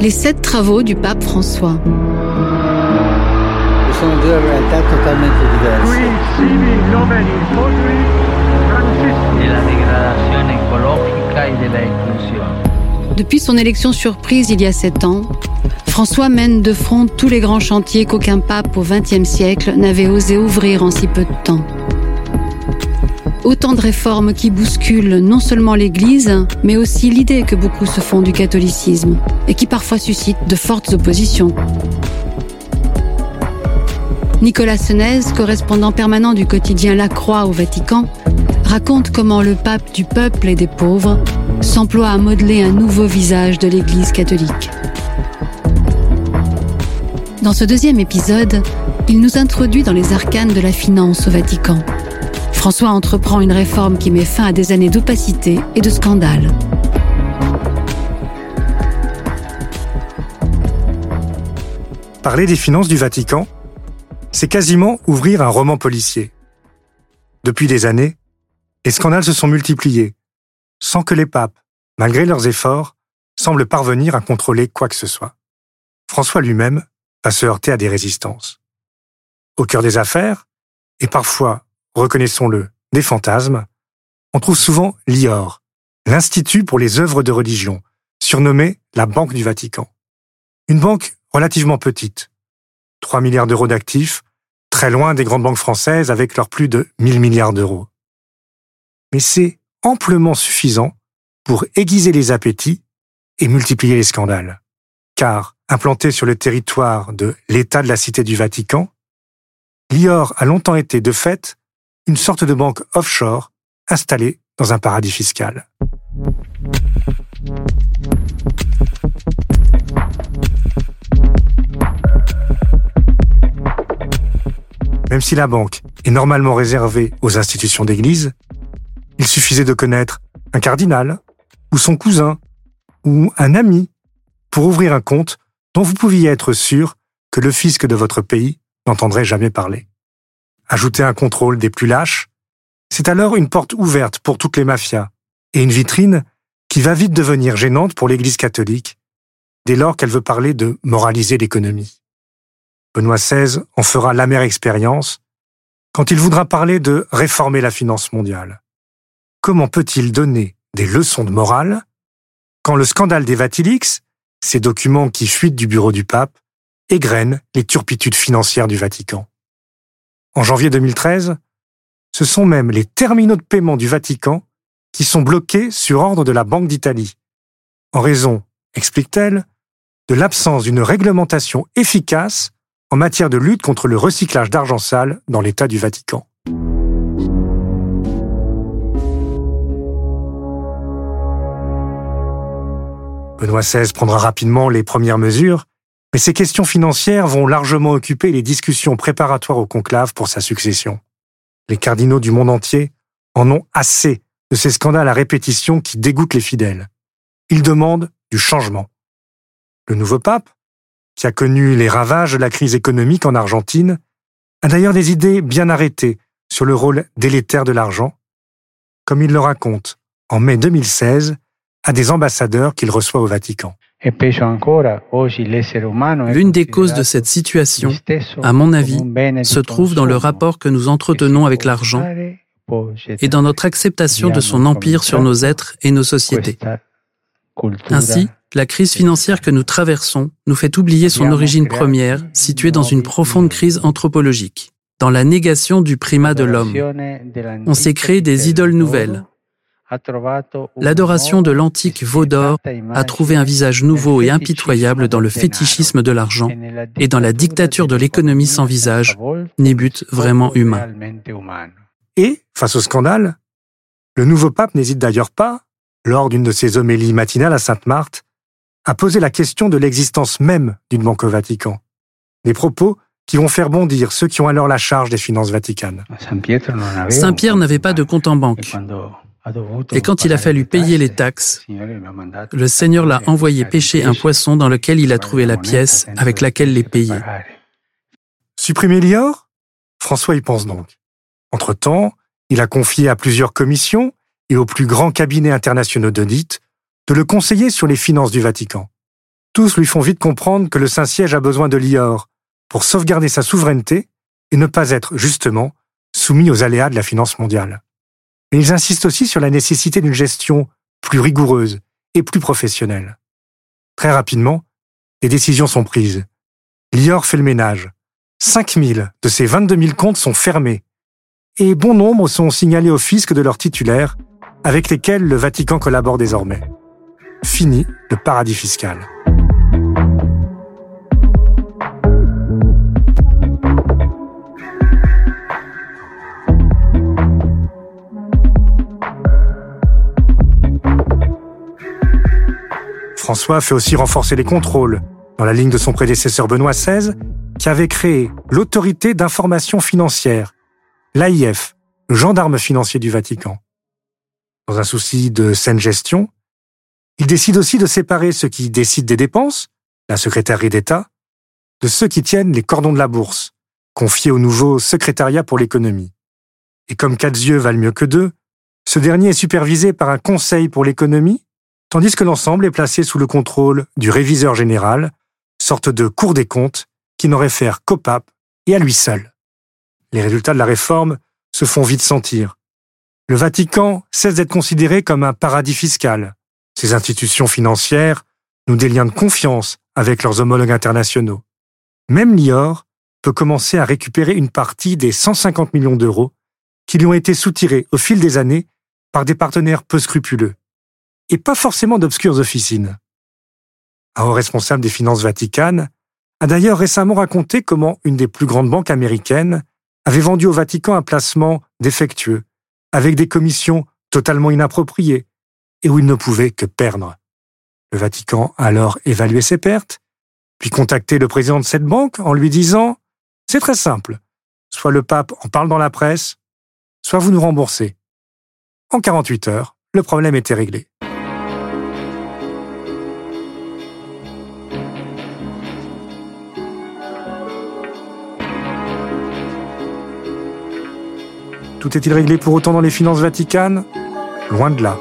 Les sept travaux du pape François. Ce sont deux réalités totalement. Depuis son élection surprise il y a sept ans, François mène de front tous les grands chantiers qu'aucun pape au XXe siècle n'avait osé ouvrir en si peu de temps. Autant de réformes qui bousculent non seulement l'Église, mais aussi l'idée que beaucoup se font du catholicisme et qui parfois suscitent de fortes oppositions. Nicolas Senez, correspondant permanent du quotidien La Croix au Vatican, raconte comment le pape du peuple et des pauvres s'emploie à modeler un nouveau visage de l'Église catholique. Dans ce deuxième épisode, il nous introduit dans les arcanes de la finance au Vatican. François entreprend une réforme qui met fin à des années d'opacité et de scandale. Parler des finances du Vatican, c'est quasiment ouvrir un roman policier. Depuis des années, les scandales se sont multipliés, sans que les papes, malgré leurs efforts, semblent parvenir à contrôler quoi que ce soit. François lui-même va se heurter à des résistances. Au cœur des affaires, et parfois, reconnaissons-le, des fantasmes, on trouve souvent l'IOR, l'Institut pour les œuvres de religion, surnommé la Banque du Vatican. Une banque relativement petite, 3 milliards d'euros d'actifs, très loin des grandes banques françaises avec leurs plus de 1000 milliards d'euros. Mais c'est amplement suffisant pour aiguiser les appétits et multiplier les scandales. Car, implanté sur le territoire de l'État de la Cité du Vatican, l'IOR a longtemps été de fait une sorte de banque offshore installée dans un paradis fiscal. Même si la banque est normalement réservée aux institutions d'église, il suffisait de connaître un cardinal, ou son cousin, ou un ami, pour ouvrir un compte dont vous pouviez être sûr que le fisc de votre pays n'entendrait jamais parler. Ajouter un contrôle des plus lâches, c'est alors une porte ouverte pour toutes les mafias, et une vitrine qui va vite devenir gênante pour l'Église catholique, dès lors qu'elle veut parler de moraliser l'économie. Benoît XVI en fera l'amère expérience quand il voudra parler de réformer la finance mondiale. Comment peut-il donner des leçons de morale quand le scandale des Vatilix, ces documents qui fuitent du bureau du pape, égrènent les turpitudes financières du Vatican? En janvier 2013, ce sont même les terminaux de paiement du Vatican qui sont bloqués sur ordre de la Banque d'Italie, en raison, explique-t-elle, de l'absence d'une réglementation efficace en matière de lutte contre le recyclage d'argent sale dans l'État du Vatican. Benoît XVI prendra rapidement les premières mesures, mais ces questions financières vont largement occuper les discussions préparatoires au conclave pour sa succession. Les cardinaux du monde entier en ont assez de ces scandales à répétition qui dégoûtent les fidèles. Ils demandent du changement. Le nouveau pape, qui a connu les ravages de la crise économique en Argentine, a d'ailleurs des idées bien arrêtées sur le rôle délétère de l'argent, comme il le raconte en mai 2016 à des ambassadeurs qu'il reçoit au Vatican. L'une des causes de cette situation, à mon avis, se trouve dans le rapport que nous entretenons avec l'argent et dans notre acceptation de son empire sur nos êtres et nos sociétés. Ainsi, la crise financière que nous traversons nous fait oublier son origine première, située dans une profonde crise anthropologique, dans la négation du primat de l'homme. On s'est créé des idoles nouvelles. L'adoration de l'antique veau d'or a trouvé un visage nouveau et impitoyable dans le fétichisme de l'argent et dans la dictature de l'économie sans visage, ni but vraiment humain. Et, face au scandale, le nouveau pape n'hésite d'ailleurs pas, lors d'une de ses homélies matinales à Sainte-Marthe, a posé la question de l'existence même d'une banque au Vatican. Des propos qui vont faire bondir ceux qui ont alors la charge des finances vaticanes. Saint-Pierre n'avait pas de compte en banque. Et quand il a fallu payer les taxes, le Seigneur l'a envoyé pêcher un poisson dans lequel il a trouvé la pièce avec laquelle les payer. Supprimer l'IOR François y pense donc. Entre-temps, il a confié à plusieurs commissions et aux plus grands cabinets internationaux d'audit de le conseiller sur les finances du Vatican. Tous lui font vite comprendre que le Saint-Siège a besoin de l'IOR pour sauvegarder sa souveraineté et ne pas être, justement, soumis aux aléas de la finance mondiale ils insistent aussi sur la nécessité d'une gestion plus rigoureuse et plus professionnelle. Très rapidement, les décisions sont prises. Lior fait le ménage. 5000 de ces 22 000 comptes sont fermés et bon nombre sont signalés au fisc de leurs titulaires avec lesquels le Vatican collabore désormais. Fini le paradis fiscal. François fait aussi renforcer les contrôles, dans la ligne de son prédécesseur Benoît XVI, qui avait créé l'autorité d'information financière, l'AIF, le gendarme financier du Vatican. Dans un souci de saine gestion, il décide aussi de séparer ceux qui décident des dépenses, la secrétaire d'État, de ceux qui tiennent les cordons de la bourse, confiés au nouveau secrétariat pour l'économie. Et comme quatre yeux valent mieux que deux, ce dernier est supervisé par un conseil pour l'économie tandis que l'ensemble est placé sous le contrôle du réviseur général, sorte de cour des comptes qui n'en réfère qu'au pape et à lui seul. Les résultats de la réforme se font vite sentir. Le Vatican cesse d'être considéré comme un paradis fiscal. Ses institutions financières nouent des liens de confiance avec leurs homologues internationaux. Même l'IOR peut commencer à récupérer une partie des 150 millions d'euros qui lui ont été soutirés au fil des années par des partenaires peu scrupuleux et pas forcément d'obscures officines. Un haut responsable des finances vaticanes a d'ailleurs récemment raconté comment une des plus grandes banques américaines avait vendu au Vatican un placement défectueux, avec des commissions totalement inappropriées, et où il ne pouvait que perdre. Le Vatican a alors évalué ses pertes, puis contacté le président de cette banque en lui disant C'est très simple, soit le pape en parle dans la presse, soit vous nous remboursez. En 48 heures, le problème était réglé. Tout est-il réglé pour autant dans les finances vaticanes? Loin de là.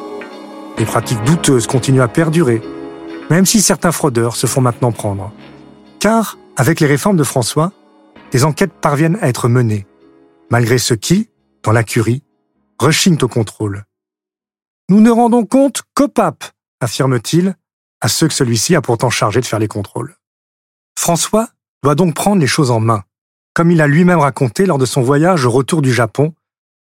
Les pratiques douteuses continuent à perdurer, même si certains fraudeurs se font maintenant prendre. Car, avec les réformes de François, des enquêtes parviennent à être menées, malgré ceux qui, dans la curie, rechignent au contrôle. Nous ne rendons compte qu'au pape, affirme-t-il, à ceux que celui-ci a pourtant chargé de faire les contrôles. François doit donc prendre les choses en main, comme il a lui-même raconté lors de son voyage au retour du Japon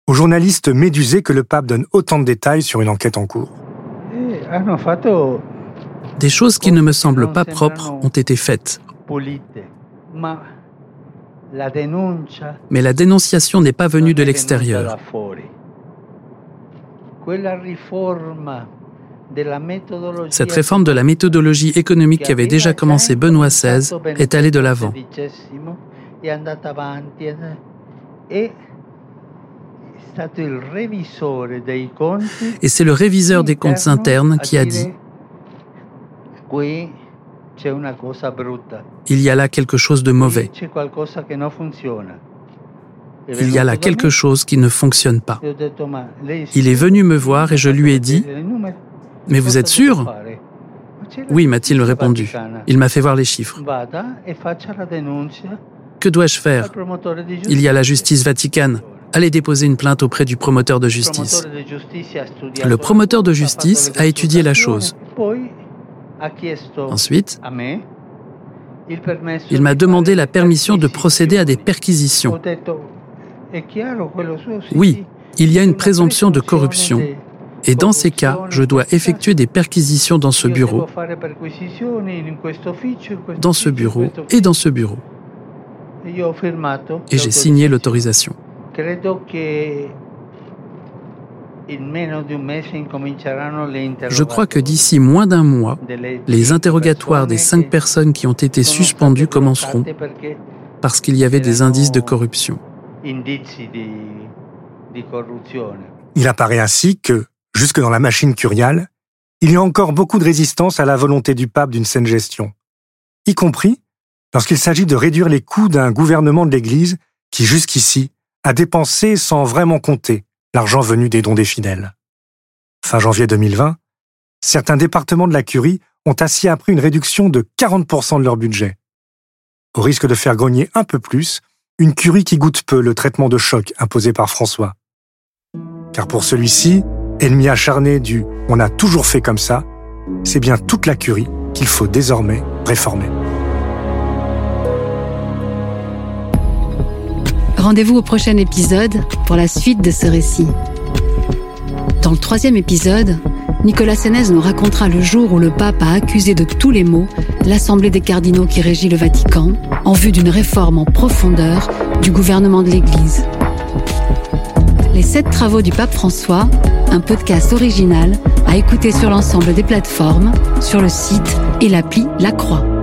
au journaliste médusé que le pape donne autant de détails sur une enquête en cours. Des choses qui ne me semblent pas propres ont été faites. Mais la dénonciation n'est pas venue de l'extérieur. Cette réforme de la méthodologie économique qui avait déjà commencé Benoît XVI est allée de l'avant. Et c'est le réviseur des comptes internes qui a dit Il y a là quelque chose de mauvais. Il y a là quelque chose qui ne fonctionne pas. Il est venu me voir et je lui ai dit Mais vous êtes sûr? Oui, m'a-t-il répondu. Il m'a fait voir les chiffres. Que dois-je faire? Il y a la justice vaticane allez déposer une plainte auprès du promoteur de justice. Le promoteur de justice a étudié la chose. Ensuite, il m'a demandé la permission de procéder à des perquisitions. Oui, il y a une présomption de corruption. Et dans ces cas, je dois effectuer des perquisitions dans ce bureau, dans ce bureau et dans ce bureau. Et j'ai signé l'autorisation. Je crois que d'ici moins d'un mois, les interrogatoires des cinq personnes qui ont été suspendues commenceront parce qu'il y avait des indices de corruption. Il apparaît ainsi que, jusque dans la machine curiale, il y a encore beaucoup de résistance à la volonté du pape d'une saine gestion, y compris lorsqu'il s'agit de réduire les coûts d'un gouvernement de l'Église qui, jusqu'ici, a dépensé sans vraiment compter l'argent venu des dons des fidèles. Fin janvier 2020, certains départements de la curie ont ainsi appris une réduction de 40% de leur budget. Au risque de faire grogner un peu plus, une curie qui goûte peu le traitement de choc imposé par François. Car pour celui-ci, ennemi acharné du on a toujours fait comme ça, c'est bien toute la curie qu'il faut désormais réformer. Rendez-vous au prochain épisode pour la suite de ce récit. Dans le troisième épisode, Nicolas Sénez nous racontera le jour où le pape a accusé de tous les maux l'Assemblée des cardinaux qui régit le Vatican en vue d'une réforme en profondeur du gouvernement de l'Église. Les sept travaux du pape François, un podcast original à écouter sur l'ensemble des plateformes, sur le site et l'appli La Croix.